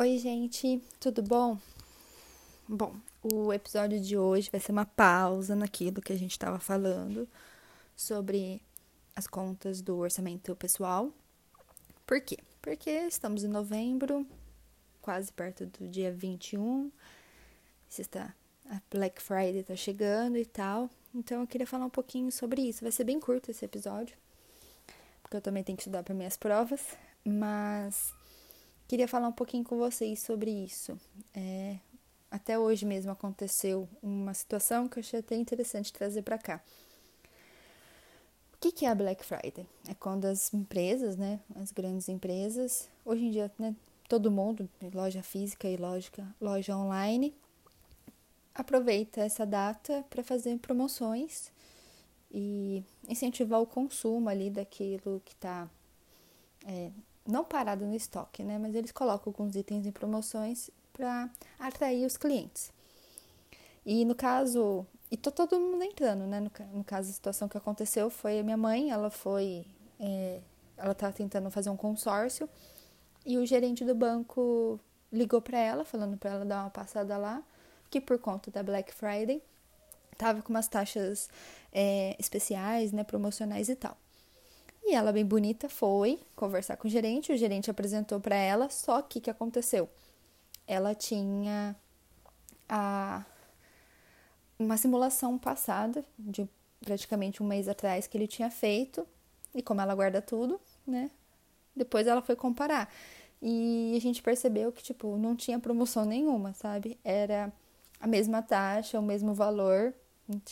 Oi, gente, tudo bom? Bom, o episódio de hoje vai ser uma pausa naquilo que a gente estava falando sobre as contas do orçamento pessoal. Por quê? Porque estamos em novembro, quase perto do dia 21, está, a Black Friday está chegando e tal. Então eu queria falar um pouquinho sobre isso. Vai ser bem curto esse episódio, porque eu também tenho que estudar para minhas provas, mas Queria falar um pouquinho com vocês sobre isso. É, até hoje mesmo aconteceu uma situação que eu achei até interessante trazer para cá. O que, que é a Black Friday? É quando as empresas, né, as grandes empresas, hoje em dia, né, todo mundo, loja física e loja, loja online, aproveita essa data para fazer promoções e incentivar o consumo ali daquilo que está é, não parado no estoque, né? Mas eles colocam alguns itens em promoções para atrair os clientes. E no caso, e tô todo mundo entrando, né? No, no, caso, a situação que aconteceu foi a minha mãe, ela foi, é, ela estava tentando fazer um consórcio e o gerente do banco ligou para ela, falando para ela dar uma passada lá, que por conta da Black Friday tava com umas taxas é, especiais, né, promocionais e tal. E ela, bem bonita, foi conversar com o gerente. O gerente apresentou para ela, só que o que aconteceu? Ela tinha a, uma simulação passada, de praticamente um mês atrás, que ele tinha feito. E como ela guarda tudo, né? Depois ela foi comparar. E a gente percebeu que, tipo, não tinha promoção nenhuma, sabe? Era a mesma taxa, o mesmo valor,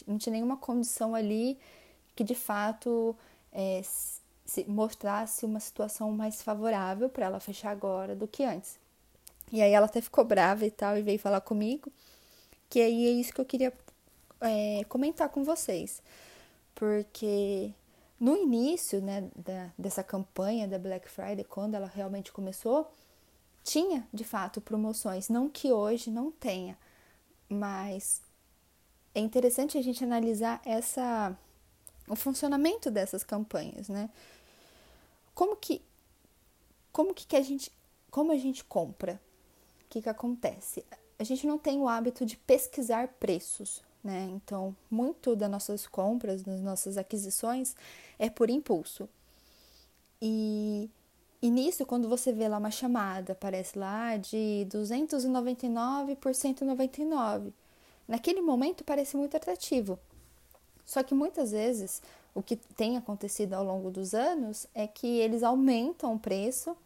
não tinha nenhuma condição ali que de fato é, se mostrasse uma situação mais favorável para ela fechar agora do que antes. E aí ela até ficou brava e tal e veio falar comigo, que aí é isso que eu queria é, comentar com vocês, porque no início né, da, dessa campanha da Black Friday, quando ela realmente começou, tinha de fato promoções, não que hoje não tenha, mas é interessante a gente analisar essa o funcionamento dessas campanhas, né? Como que como que, que a gente como a gente compra? O que que acontece? A gente não tem o hábito de pesquisar preços, né? Então, muito das nossas compras, das nossas aquisições é por impulso. E, e nisso, quando você vê lá uma chamada, aparece lá de 299 por 199. Naquele momento parece muito atrativo. Só que muitas vezes o que tem acontecido ao longo dos anos é que eles aumentam o preço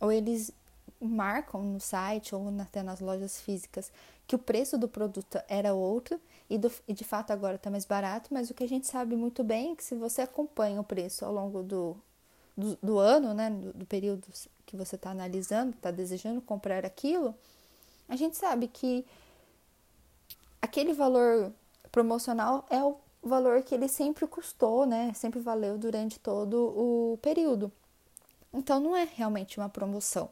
ou eles marcam no site ou até nas lojas físicas que o preço do produto era outro e, do, e de fato agora está mais barato, mas o que a gente sabe muito bem é que se você acompanha o preço ao longo do, do, do ano, né, do, do período que você está analisando, está desejando comprar aquilo, a gente sabe que aquele valor promocional é o o valor que ele sempre custou, né? Sempre valeu durante todo o período. Então não é realmente uma promoção.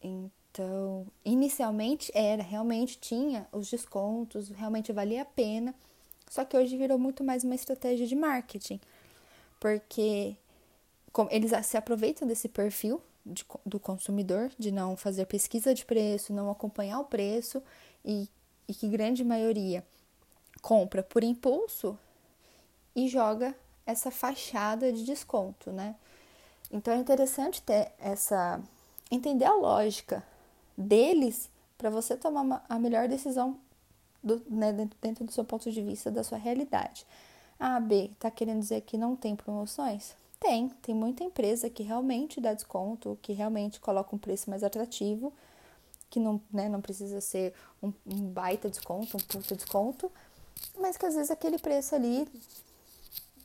Então, inicialmente era, realmente tinha os descontos, realmente valia a pena. Só que hoje virou muito mais uma estratégia de marketing, porque eles se aproveitam desse perfil de, do consumidor, de não fazer pesquisa de preço, não acompanhar o preço e, e que grande maioria compra por impulso e joga essa fachada de desconto, né? Então é interessante ter essa entender a lógica deles para você tomar uma, a melhor decisão do, né, dentro, dentro do seu ponto de vista, da sua realidade. A B está querendo dizer que não tem promoções? Tem, tem muita empresa que realmente dá desconto, que realmente coloca um preço mais atrativo, que não, né, não precisa ser um, um baita desconto, um puta desconto, mas que às vezes aquele preço ali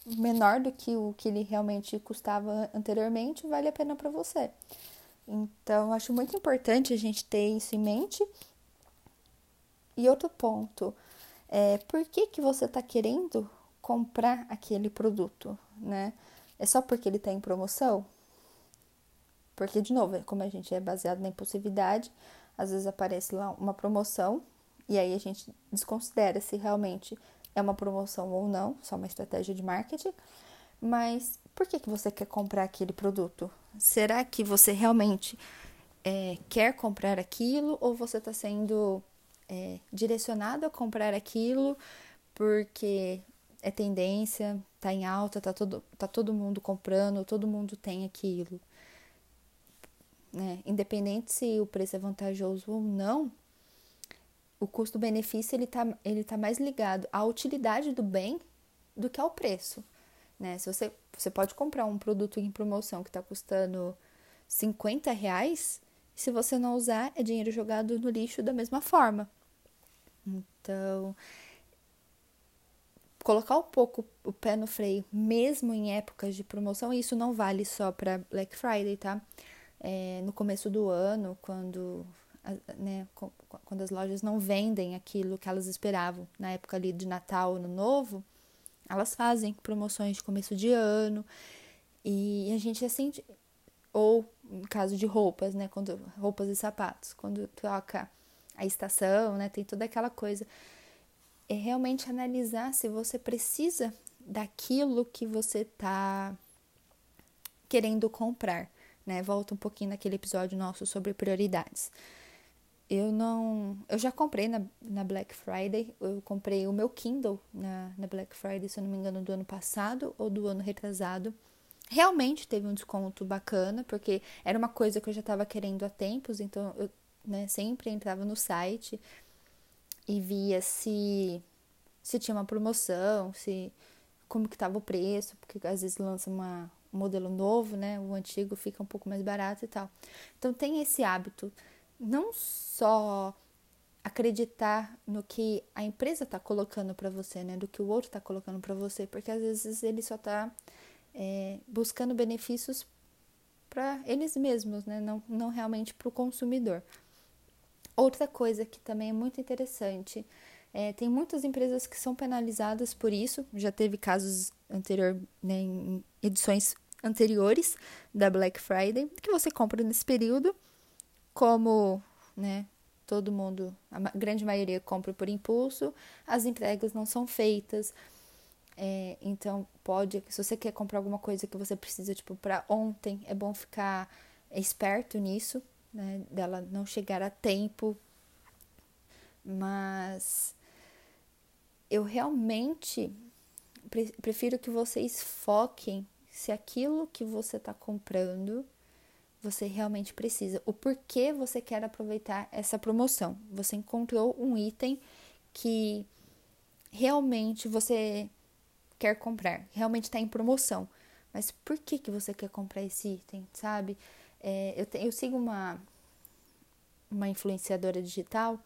menor do que o que ele realmente custava anteriormente vale a pena para você. Então, acho muito importante a gente ter isso em mente. E outro ponto, é por que, que você está querendo comprar aquele produto, né? É só porque ele está em promoção? Porque, de novo, como a gente é baseado na impulsividade, às vezes aparece lá uma promoção e aí a gente desconsidera se realmente é uma promoção ou não, só uma estratégia de marketing. Mas por que, que você quer comprar aquele produto? Será que você realmente é, quer comprar aquilo ou você está sendo é, direcionado a comprar aquilo porque é tendência, tá em alta, tá todo, tá todo mundo comprando, todo mundo tem aquilo. Né? Independente se o preço é vantajoso ou não, o custo-benefício ele tá, ele tá mais ligado à utilidade do bem do que ao preço. Né? Se você, você pode comprar um produto em promoção que está custando 50 reais, se você não usar, é dinheiro jogado no lixo da mesma forma. Então, colocar um pouco o pé no freio, mesmo em épocas de promoção, e isso não vale só para Black Friday, tá? É, no começo do ano, quando, né, quando as lojas não vendem aquilo que elas esperavam, na época ali de Natal, Ano Novo, elas fazem promoções de começo de ano, e a gente assim, ou no caso de roupas, né, quando roupas e sapatos, quando troca a estação, né, tem toda aquela coisa é realmente analisar se você precisa daquilo que você está querendo comprar, né? Volta um pouquinho naquele episódio nosso sobre prioridades. Eu não. Eu já comprei na, na Black Friday. Eu comprei o meu Kindle na, na Black Friday, se eu não me engano, do ano passado ou do ano retrasado. Realmente teve um desconto bacana, porque era uma coisa que eu já estava querendo há tempos, então eu né, sempre entrava no site e via se se tinha uma promoção, se como que estava o preço, porque às vezes lança uma, um modelo novo, né? O antigo fica um pouco mais barato e tal. Então tem esse hábito, não só acreditar no que a empresa está colocando para você, né? Do que o outro está colocando para você, porque às vezes ele só está é, buscando benefícios para eles mesmos, né? Não, não realmente para o consumidor. Outra coisa que também é muito interessante, é, tem muitas empresas que são penalizadas por isso, já teve casos anterior, né, em edições anteriores da Black Friday, que você compra nesse período, como né, todo mundo, a grande maioria compra por impulso, as entregas não são feitas. É, então, pode, se você quer comprar alguma coisa que você precisa, tipo, para ontem, é bom ficar esperto nisso, né? Dela não chegar a tempo. Mas eu realmente prefiro que vocês foquem se aquilo que você está comprando você realmente precisa. O porquê você quer aproveitar essa promoção. Você encontrou um item que realmente você quer comprar, realmente está em promoção. Mas por que, que você quer comprar esse item, sabe? É, eu, te, eu sigo uma, uma influenciadora digital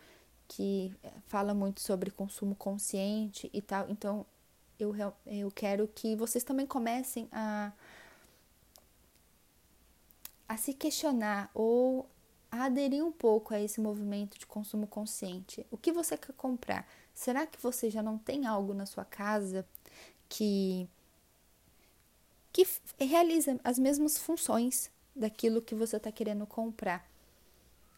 que fala muito sobre consumo consciente e tal. Então, eu, eu quero que vocês também comecem a, a se questionar ou a aderir um pouco a esse movimento de consumo consciente. O que você quer comprar? Será que você já não tem algo na sua casa que que realiza as mesmas funções daquilo que você está querendo comprar.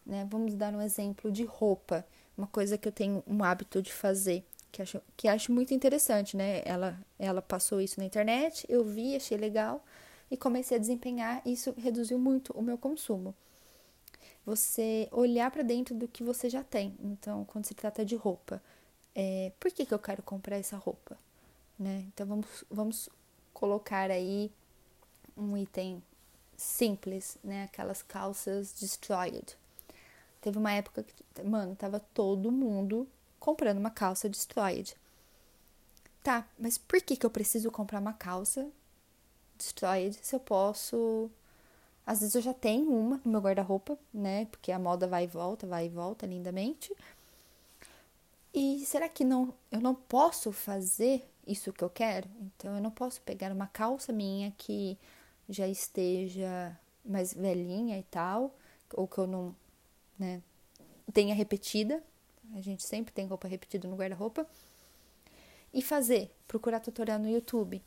Né? Vamos dar um exemplo de roupa, uma coisa que eu tenho um hábito de fazer, que acho, que acho muito interessante, né? Ela, ela passou isso na internet, eu vi, achei legal e comecei a desempenhar. Isso reduziu muito o meu consumo. Você olhar para dentro do que você já tem. Então, quando se trata de roupa, é, por que, que eu quero comprar essa roupa? Né? Então, vamos, vamos colocar aí um item simples, né? Aquelas calças destroyed. Teve uma época que, mano, tava todo mundo comprando uma calça destroyed. Tá, mas por que que eu preciso comprar uma calça destroyed se eu posso às vezes eu já tenho uma no meu guarda-roupa, né? Porque a moda vai e volta, vai e volta lindamente. E será que não eu não posso fazer isso que eu quero? Então eu não posso pegar uma calça minha que já esteja mais velhinha e tal, ou que eu não né, tenha repetida, a gente sempre tem roupa repetida no guarda-roupa, e fazer, procurar tutorial no YouTube.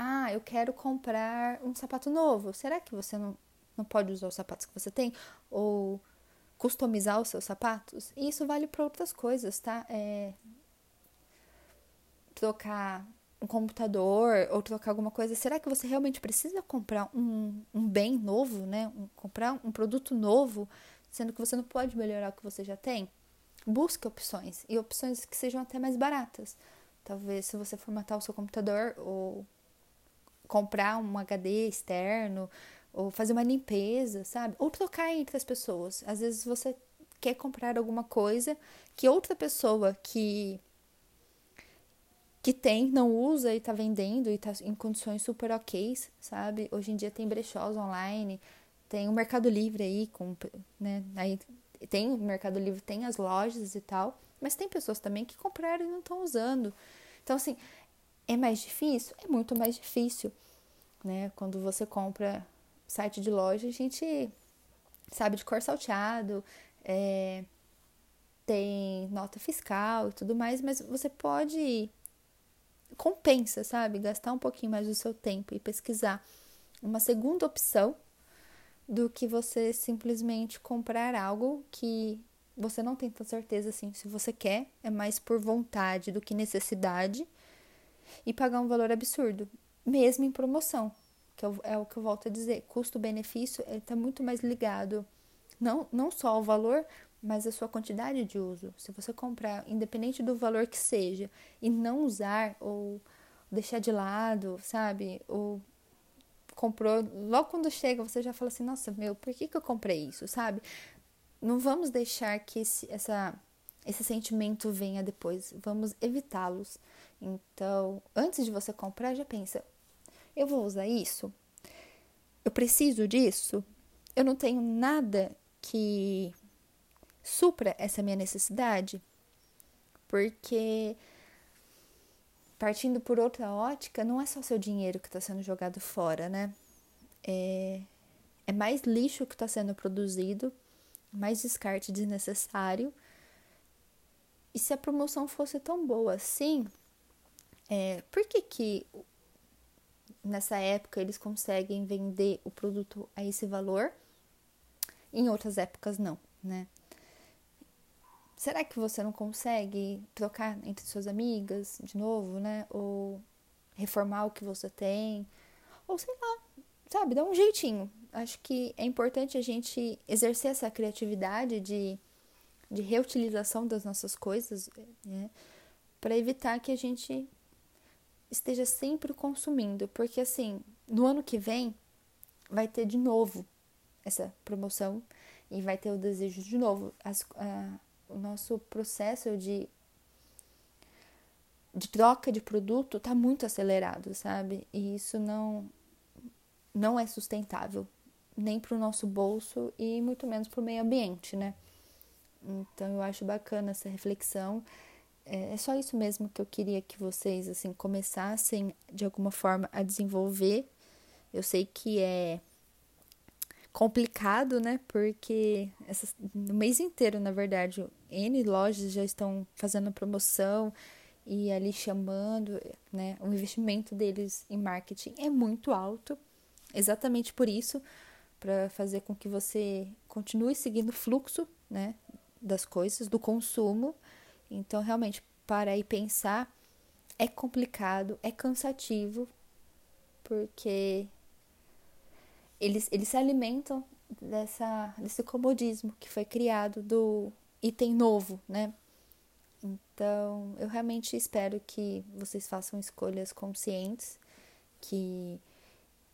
Ah, eu quero comprar um sapato novo. Será que você não, não pode usar os sapatos que você tem? Ou customizar os seus sapatos? E isso vale para outras coisas, tá? É, trocar um computador ou trocar alguma coisa, será que você realmente precisa comprar um, um bem novo, né? Um, comprar um produto novo, sendo que você não pode melhorar o que você já tem? Busque opções e opções que sejam até mais baratas. Talvez se você formatar o seu computador ou comprar um HD externo ou fazer uma limpeza, sabe? Ou trocar entre as pessoas. Às vezes você quer comprar alguma coisa que outra pessoa que que tem, não usa e tá vendendo e tá em condições super ok, sabe? Hoje em dia tem brechós online, tem o Mercado Livre aí, com, né? Aí tem o Mercado Livre, tem as lojas e tal, mas tem pessoas também que compraram e não estão usando. Então, assim, é mais difícil? É muito mais difícil, né? Quando você compra site de loja, a gente sabe de cor salteado, é, tem nota fiscal e tudo mais, mas você pode compensa, sabe? Gastar um pouquinho mais do seu tempo e pesquisar uma segunda opção do que você simplesmente comprar algo que você não tem tanta certeza assim se você quer, é mais por vontade do que necessidade e pagar um valor absurdo, mesmo em promoção, que é o que eu volto a dizer, custo-benefício está muito mais ligado não, não só ao valor, mas a sua quantidade de uso. Se você comprar, independente do valor que seja, e não usar ou deixar de lado, sabe? Ou comprou, logo quando chega você já fala assim: nossa, meu, por que, que eu comprei isso, sabe? Não vamos deixar que esse, essa, esse sentimento venha depois, vamos evitá-los. Então, antes de você comprar, já pensa: eu vou usar isso? Eu preciso disso? Eu não tenho nada que supra essa minha necessidade? Porque partindo por outra ótica, não é só seu dinheiro que está sendo jogado fora, né? É, é mais lixo que está sendo produzido, mais descarte desnecessário. E se a promoção fosse tão boa assim, é, por que que nessa época eles conseguem vender o produto a esse valor? Em outras épocas não, né? será que você não consegue trocar entre suas amigas de novo, né? Ou reformar o que você tem? Ou sei lá, sabe? Dá um jeitinho. Acho que é importante a gente exercer essa criatividade de, de reutilização das nossas coisas, né? Para evitar que a gente esteja sempre consumindo. Porque assim, no ano que vem vai ter de novo essa promoção e vai ter o desejo de novo. As, o nosso processo de, de troca de produto está muito acelerado, sabe? E isso não, não é sustentável, nem para o nosso bolso e muito menos para o meio ambiente, né? Então eu acho bacana essa reflexão. É, é só isso mesmo que eu queria que vocês assim começassem de alguma forma a desenvolver. Eu sei que é complicado, né? Porque essas, no mês inteiro, na verdade, N lojas já estão fazendo promoção e ali chamando, né? O investimento deles em marketing é muito alto, exatamente por isso, para fazer com que você continue seguindo o fluxo, né? Das coisas, do consumo. Então, realmente, para e pensar é complicado, é cansativo, porque eles, eles se alimentam dessa, desse comodismo que foi criado do item novo, né? Então, eu realmente espero que vocês façam escolhas conscientes, que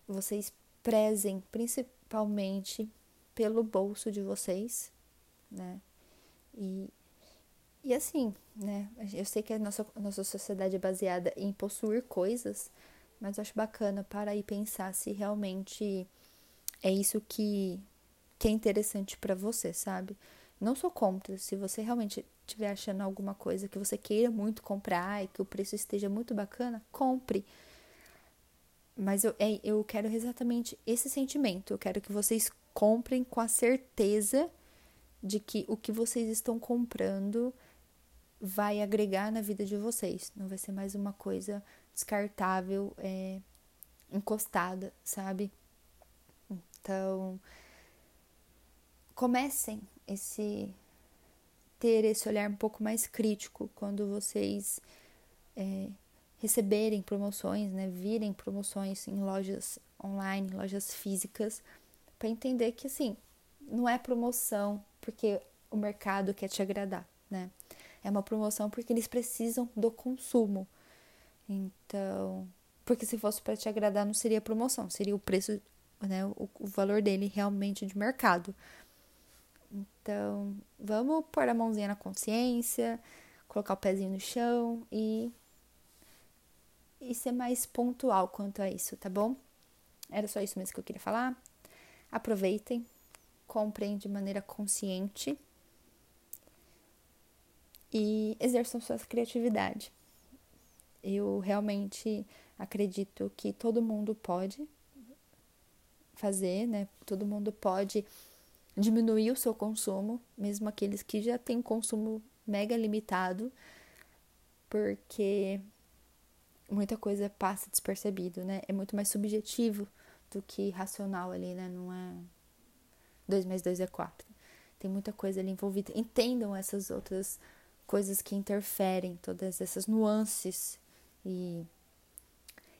vocês prezem principalmente pelo bolso de vocês, né? E, e assim, né? Eu sei que a nossa, nossa sociedade é baseada em possuir coisas, mas eu acho bacana para ir pensar se realmente é isso que, que é interessante para você, sabe? Não sou contra. Se você realmente estiver achando alguma coisa que você queira muito comprar e que o preço esteja muito bacana, compre. Mas eu, é, eu quero exatamente esse sentimento. Eu quero que vocês comprem com a certeza de que o que vocês estão comprando vai agregar na vida de vocês. Não vai ser mais uma coisa descartável, é, encostada, sabe? Então, comecem esse ter esse olhar um pouco mais crítico quando vocês é, receberem promoções, né, virem promoções em lojas online, lojas físicas, para entender que assim, não é promoção porque o mercado quer te agradar, né? É uma promoção porque eles precisam do consumo. Então, porque se fosse para te agradar, não seria promoção, seria o preço, né, o, o valor dele realmente de mercado. Então, vamos pôr a mãozinha na consciência, colocar o pezinho no chão e e ser mais pontual quanto a isso, tá bom? Era só isso mesmo que eu queria falar. Aproveitem, comprem de maneira consciente e exerçam sua criatividade. Eu realmente acredito que todo mundo pode fazer, né? Todo mundo pode diminuir o seu consumo, mesmo aqueles que já têm consumo mega limitado, porque muita coisa passa despercebido, né? É muito mais subjetivo do que racional ali, né? Não é 2 mais 2 é 4. Tem muita coisa ali envolvida. Entendam essas outras coisas que interferem, todas essas nuances e,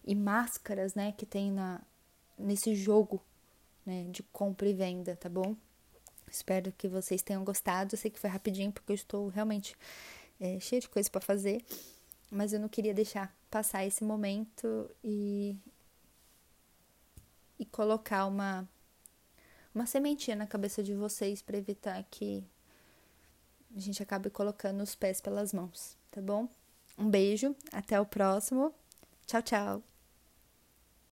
e máscaras, né, que tem na, nesse jogo, né, de compra e venda, tá bom? Espero que vocês tenham gostado. Eu sei que foi rapidinho porque eu estou realmente é, cheia de coisa para fazer, mas eu não queria deixar passar esse momento e, e colocar uma, uma sementinha na cabeça de vocês para evitar que a gente acabe colocando os pés pelas mãos, tá bom? Um beijo, até o próximo. Tchau, tchau.